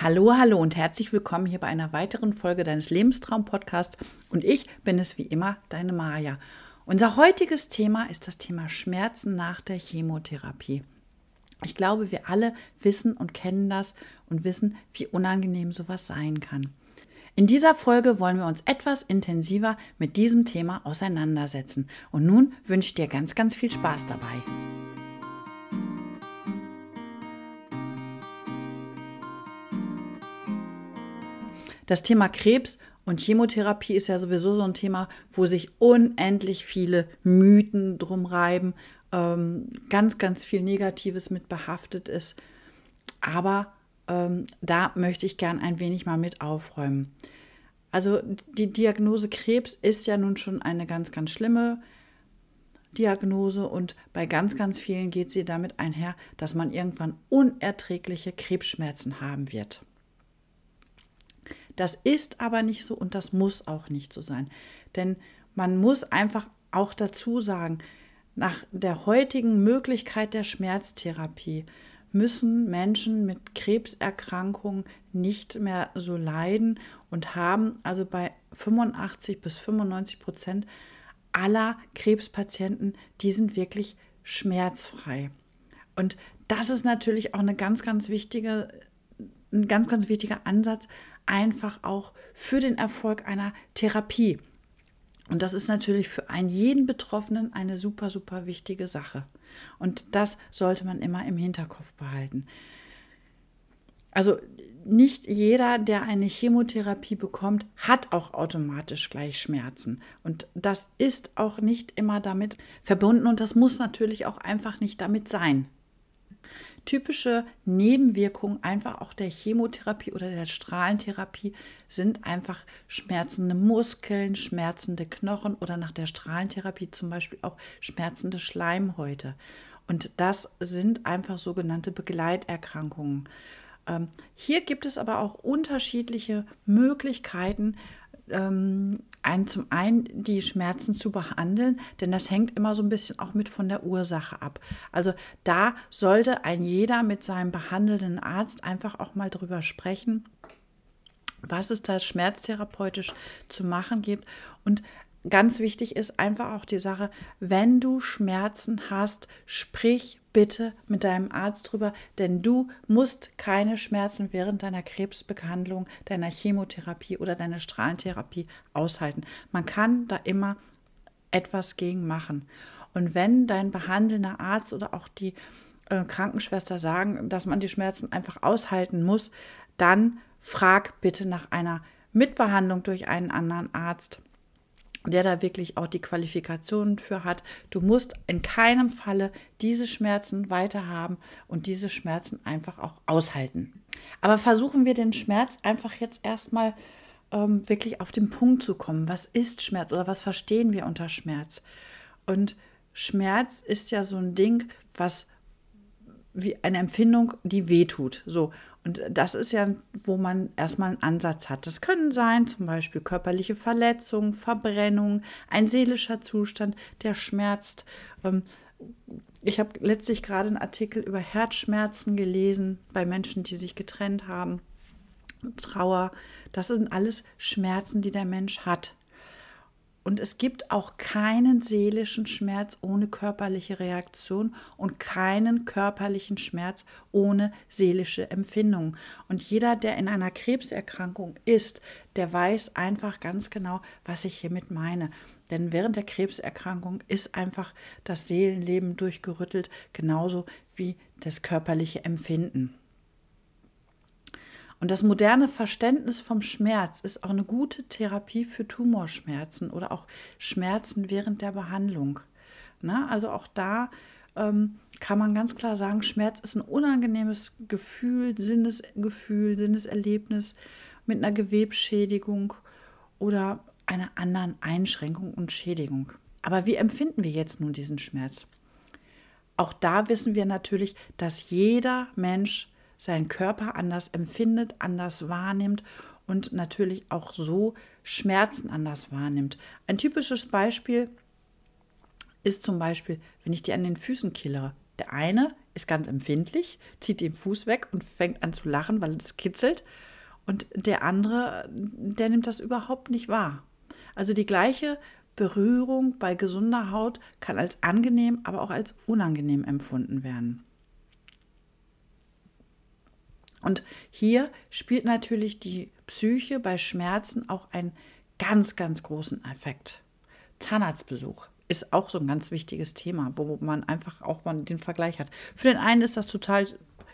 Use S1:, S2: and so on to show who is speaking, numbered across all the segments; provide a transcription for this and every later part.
S1: Hallo, hallo und herzlich willkommen hier bei einer weiteren Folge deines Lebenstraum-Podcasts. Und ich bin es wie immer, deine Maja. Unser heutiges Thema ist das Thema Schmerzen nach der Chemotherapie. Ich glaube, wir alle wissen und kennen das und wissen, wie unangenehm sowas sein kann. In dieser Folge wollen wir uns etwas intensiver mit diesem Thema auseinandersetzen. Und nun wünsche ich dir ganz, ganz viel Spaß dabei. Das Thema Krebs und Chemotherapie ist ja sowieso so ein Thema, wo sich unendlich viele Mythen drum reiben, ähm, ganz, ganz viel Negatives mit behaftet ist. Aber ähm, da möchte ich gern ein wenig mal mit aufräumen. Also die Diagnose Krebs ist ja nun schon eine ganz, ganz schlimme Diagnose und bei ganz, ganz vielen geht sie damit einher, dass man irgendwann unerträgliche Krebsschmerzen haben wird. Das ist aber nicht so und das muss auch nicht so sein. Denn man muss einfach auch dazu sagen, nach der heutigen Möglichkeit der Schmerztherapie müssen Menschen mit Krebserkrankungen nicht mehr so leiden und haben also bei 85 bis 95 Prozent aller Krebspatienten, die sind wirklich schmerzfrei. Und das ist natürlich auch eine ganz, ganz wichtige, ein ganz, ganz wichtiger Ansatz, einfach auch für den Erfolg einer Therapie. Und das ist natürlich für einen jeden Betroffenen eine super, super wichtige Sache. Und das sollte man immer im Hinterkopf behalten. Also nicht jeder, der eine Chemotherapie bekommt, hat auch automatisch gleich Schmerzen. Und das ist auch nicht immer damit verbunden und das muss natürlich auch einfach nicht damit sein typische Nebenwirkungen einfach auch der Chemotherapie oder der Strahlentherapie sind einfach schmerzende Muskeln, schmerzende Knochen oder nach der Strahlentherapie zum Beispiel auch schmerzende Schleimhäute. Und das sind einfach sogenannte Begleiterkrankungen. Ähm, hier gibt es aber auch unterschiedliche Möglichkeiten, ähm, ein, zum einen die Schmerzen zu behandeln, denn das hängt immer so ein bisschen auch mit von der Ursache ab. Also da sollte ein jeder mit seinem behandelnden Arzt einfach auch mal drüber sprechen, was es da schmerztherapeutisch zu machen gibt. Und ganz wichtig ist einfach auch die Sache, wenn du Schmerzen hast, sprich bitte mit deinem Arzt drüber, denn du musst keine Schmerzen während deiner Krebsbehandlung, deiner Chemotherapie oder deiner Strahlentherapie aushalten. Man kann da immer etwas gegen machen. Und wenn dein behandelnder Arzt oder auch die äh, Krankenschwester sagen, dass man die Schmerzen einfach aushalten muss, dann frag bitte nach einer Mitbehandlung durch einen anderen Arzt der da wirklich auch die Qualifikationen für hat. Du musst in keinem Falle diese Schmerzen weiter haben und diese Schmerzen einfach auch aushalten. Aber versuchen wir den Schmerz einfach jetzt erstmal ähm, wirklich auf den Punkt zu kommen. Was ist Schmerz oder was verstehen wir unter Schmerz? Und Schmerz ist ja so ein Ding, was wie eine Empfindung, die wehtut. So. Und das ist ja, wo man erstmal einen Ansatz hat. Das können sein, zum Beispiel körperliche Verletzungen, Verbrennung, ein seelischer Zustand, der schmerzt. Ähm, ich habe letztlich gerade einen Artikel über Herzschmerzen gelesen bei Menschen, die sich getrennt haben. Trauer, das sind alles Schmerzen, die der Mensch hat. Und es gibt auch keinen seelischen Schmerz ohne körperliche Reaktion und keinen körperlichen Schmerz ohne seelische Empfindung. Und jeder, der in einer Krebserkrankung ist, der weiß einfach ganz genau, was ich hiermit meine. Denn während der Krebserkrankung ist einfach das Seelenleben durchgerüttelt, genauso wie das körperliche Empfinden. Und das moderne Verständnis vom Schmerz ist auch eine gute Therapie für Tumorschmerzen oder auch Schmerzen während der Behandlung. Na, also auch da ähm, kann man ganz klar sagen, Schmerz ist ein unangenehmes Gefühl, Sinnesgefühl, Sinneserlebnis mit einer Gewebsschädigung oder einer anderen Einschränkung und Schädigung. Aber wie empfinden wir jetzt nun diesen Schmerz? Auch da wissen wir natürlich, dass jeder Mensch seinen Körper anders empfindet, anders wahrnimmt und natürlich auch so Schmerzen anders wahrnimmt. Ein typisches Beispiel ist zum Beispiel, wenn ich dir an den Füßen killere. Der eine ist ganz empfindlich, zieht den Fuß weg und fängt an zu lachen, weil es kitzelt. Und der andere, der nimmt das überhaupt nicht wahr. Also die gleiche Berührung bei gesunder Haut kann als angenehm, aber auch als unangenehm empfunden werden. Und hier spielt natürlich die Psyche bei Schmerzen auch einen ganz, ganz großen Effekt. Zahnarztbesuch ist auch so ein ganz wichtiges Thema, wo man einfach auch mal den Vergleich hat. Für den einen ist das total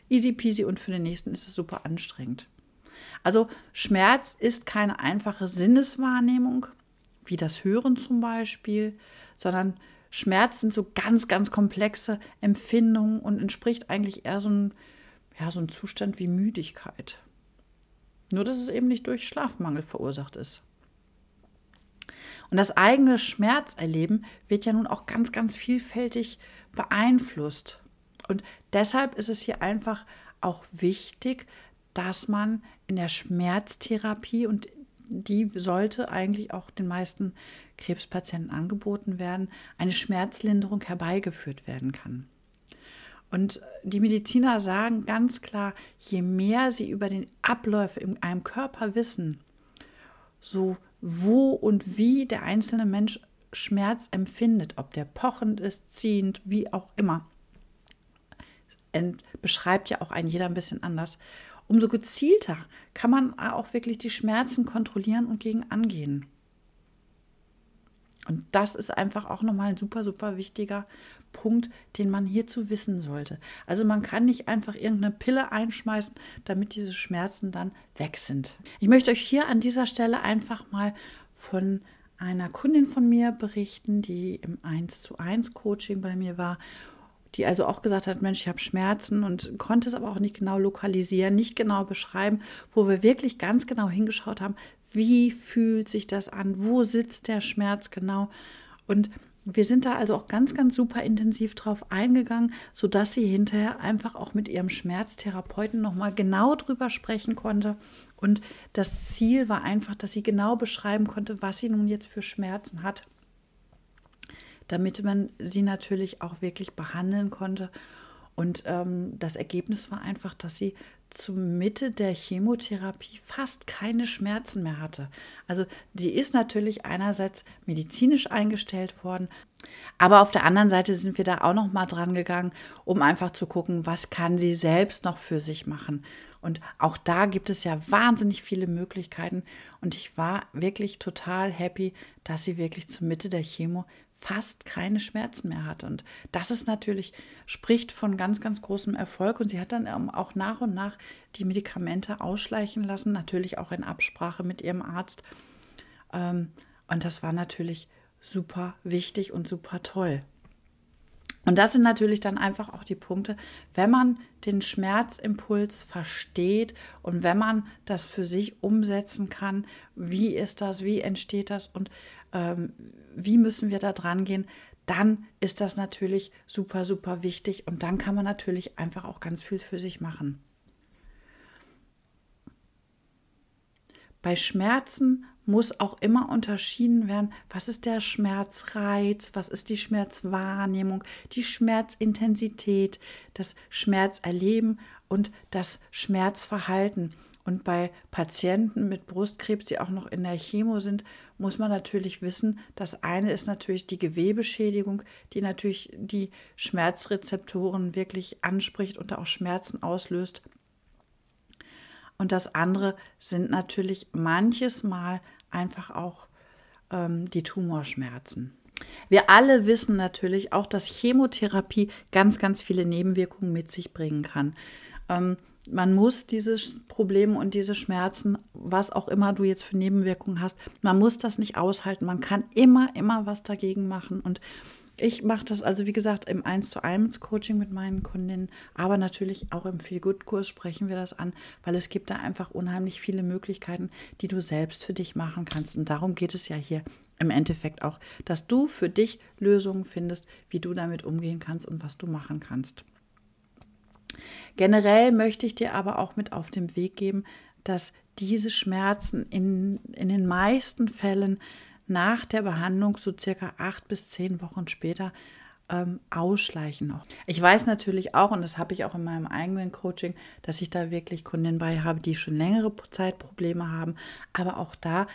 S1: easy peasy und für den nächsten ist es super anstrengend. Also Schmerz ist keine einfache Sinneswahrnehmung, wie das Hören zum Beispiel, sondern Schmerz sind so ganz, ganz komplexe Empfindungen und entspricht eigentlich eher so ein, ja, so ein Zustand wie Müdigkeit. Nur, dass es eben nicht durch Schlafmangel verursacht ist. Und das eigene Schmerzerleben wird ja nun auch ganz, ganz vielfältig beeinflusst. Und deshalb ist es hier einfach auch wichtig, dass man in der Schmerztherapie und die sollte eigentlich auch den meisten Krebspatienten angeboten werden, eine Schmerzlinderung herbeigeführt werden kann. Und die Mediziner sagen ganz klar, je mehr sie über den Abläufe in einem Körper wissen, so wo und wie der einzelne Mensch Schmerz empfindet, ob der pochend ist, ziehend, wie auch immer. Beschreibt ja auch ein jeder ein bisschen anders. Umso gezielter kann man auch wirklich die Schmerzen kontrollieren und gegen angehen. Und das ist einfach auch nochmal ein super, super wichtiger Punkt, den man hierzu wissen sollte. Also man kann nicht einfach irgendeine Pille einschmeißen, damit diese Schmerzen dann weg sind. Ich möchte euch hier an dieser Stelle einfach mal von einer Kundin von mir berichten, die im 1 zu 1 Coaching bei mir war, die also auch gesagt hat, Mensch, ich habe Schmerzen und konnte es aber auch nicht genau lokalisieren, nicht genau beschreiben, wo wir wirklich ganz genau hingeschaut haben, wie fühlt sich das an, wo sitzt der Schmerz genau und wir sind da also auch ganz, ganz super intensiv drauf eingegangen, sodass sie hinterher einfach auch mit ihrem Schmerztherapeuten nochmal genau drüber sprechen konnte. Und das Ziel war einfach, dass sie genau beschreiben konnte, was sie nun jetzt für Schmerzen hat, damit man sie natürlich auch wirklich behandeln konnte. Und ähm, das Ergebnis war einfach, dass sie zur Mitte der Chemotherapie fast keine Schmerzen mehr hatte. Also die ist natürlich einerseits medizinisch eingestellt worden, aber auf der anderen Seite sind wir da auch noch mal dran gegangen, um einfach zu gucken, was kann sie selbst noch für sich machen. Und auch da gibt es ja wahnsinnig viele Möglichkeiten. Und ich war wirklich total happy, dass sie wirklich zur Mitte der Chemo fast keine Schmerzen mehr hat. Und das ist natürlich, spricht von ganz, ganz großem Erfolg. Und sie hat dann ähm, auch nach und nach die Medikamente ausschleichen lassen, natürlich auch in Absprache mit ihrem Arzt. Ähm, und das war natürlich super wichtig und super toll. Und das sind natürlich dann einfach auch die Punkte, wenn man den Schmerzimpuls versteht und wenn man das für sich umsetzen kann, wie ist das, wie entsteht das und ähm, wie müssen wir da dran gehen, dann ist das natürlich super, super wichtig und dann kann man natürlich einfach auch ganz viel für sich machen. Bei Schmerzen muss auch immer unterschieden werden, was ist der Schmerzreiz, was ist die Schmerzwahrnehmung, die Schmerzintensität, das Schmerzerleben und das Schmerzverhalten. Und bei Patienten mit Brustkrebs, die auch noch in der Chemo sind, muss man natürlich wissen, das eine ist natürlich die Gewebeschädigung, die natürlich die Schmerzrezeptoren wirklich anspricht und auch Schmerzen auslöst. Und das andere sind natürlich manches Mal einfach auch ähm, die Tumorschmerzen. Wir alle wissen natürlich auch, dass Chemotherapie ganz, ganz viele Nebenwirkungen mit sich bringen kann. Ähm, man muss dieses Problem und diese Schmerzen, was auch immer du jetzt für Nebenwirkungen hast, man muss das nicht aushalten. Man kann immer, immer was dagegen machen. Und ich mache das also, wie gesagt, im 1 zu 1 Coaching mit meinen Kundinnen, aber natürlich auch im Feel Good Kurs sprechen wir das an, weil es gibt da einfach unheimlich viele Möglichkeiten, die du selbst für dich machen kannst. Und darum geht es ja hier im Endeffekt auch, dass du für dich Lösungen findest, wie du damit umgehen kannst und was du machen kannst. Generell möchte ich dir aber auch mit auf den Weg geben, dass diese Schmerzen in, in den meisten Fällen nach der Behandlung so circa acht bis zehn Wochen später ähm, ausschleichen noch. Ich weiß natürlich auch, und das habe ich auch in meinem eigenen Coaching, dass ich da wirklich Kundinnen bei habe, die schon längere Zeit Probleme haben. Aber auch da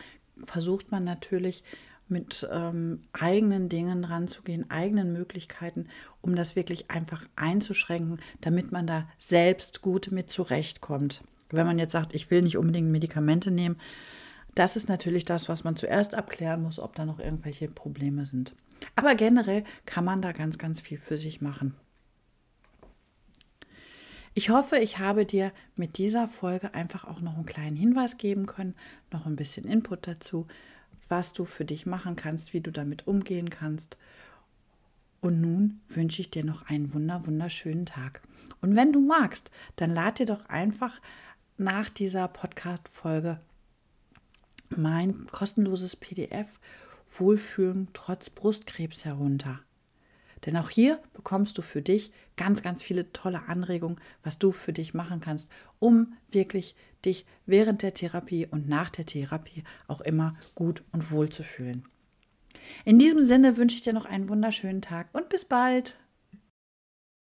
S1: versucht man natürlich mit ähm, eigenen Dingen ranzugehen, eigenen Möglichkeiten, um das wirklich einfach einzuschränken, damit man da selbst gut mit zurechtkommt. Wenn man jetzt sagt, ich will nicht unbedingt Medikamente nehmen, das ist natürlich das, was man zuerst abklären muss, ob da noch irgendwelche Probleme sind. Aber generell kann man da ganz, ganz viel für sich machen. Ich hoffe, ich habe dir mit dieser Folge einfach auch noch einen kleinen Hinweis geben können, noch ein bisschen Input dazu, was du für dich machen kannst, wie du damit umgehen kannst. Und nun wünsche ich dir noch einen wunder wunderschönen Tag. Und wenn du magst, dann lad dir doch einfach nach dieser Podcast-Folge mein kostenloses PDF Wohlfühlen trotz Brustkrebs herunter. Denn auch hier bekommst du für dich ganz, ganz viele tolle Anregungen, was du für dich machen kannst, um wirklich dich während der Therapie und nach der Therapie auch immer gut und wohl zu fühlen. In diesem Sinne wünsche ich dir noch einen wunderschönen Tag und bis bald.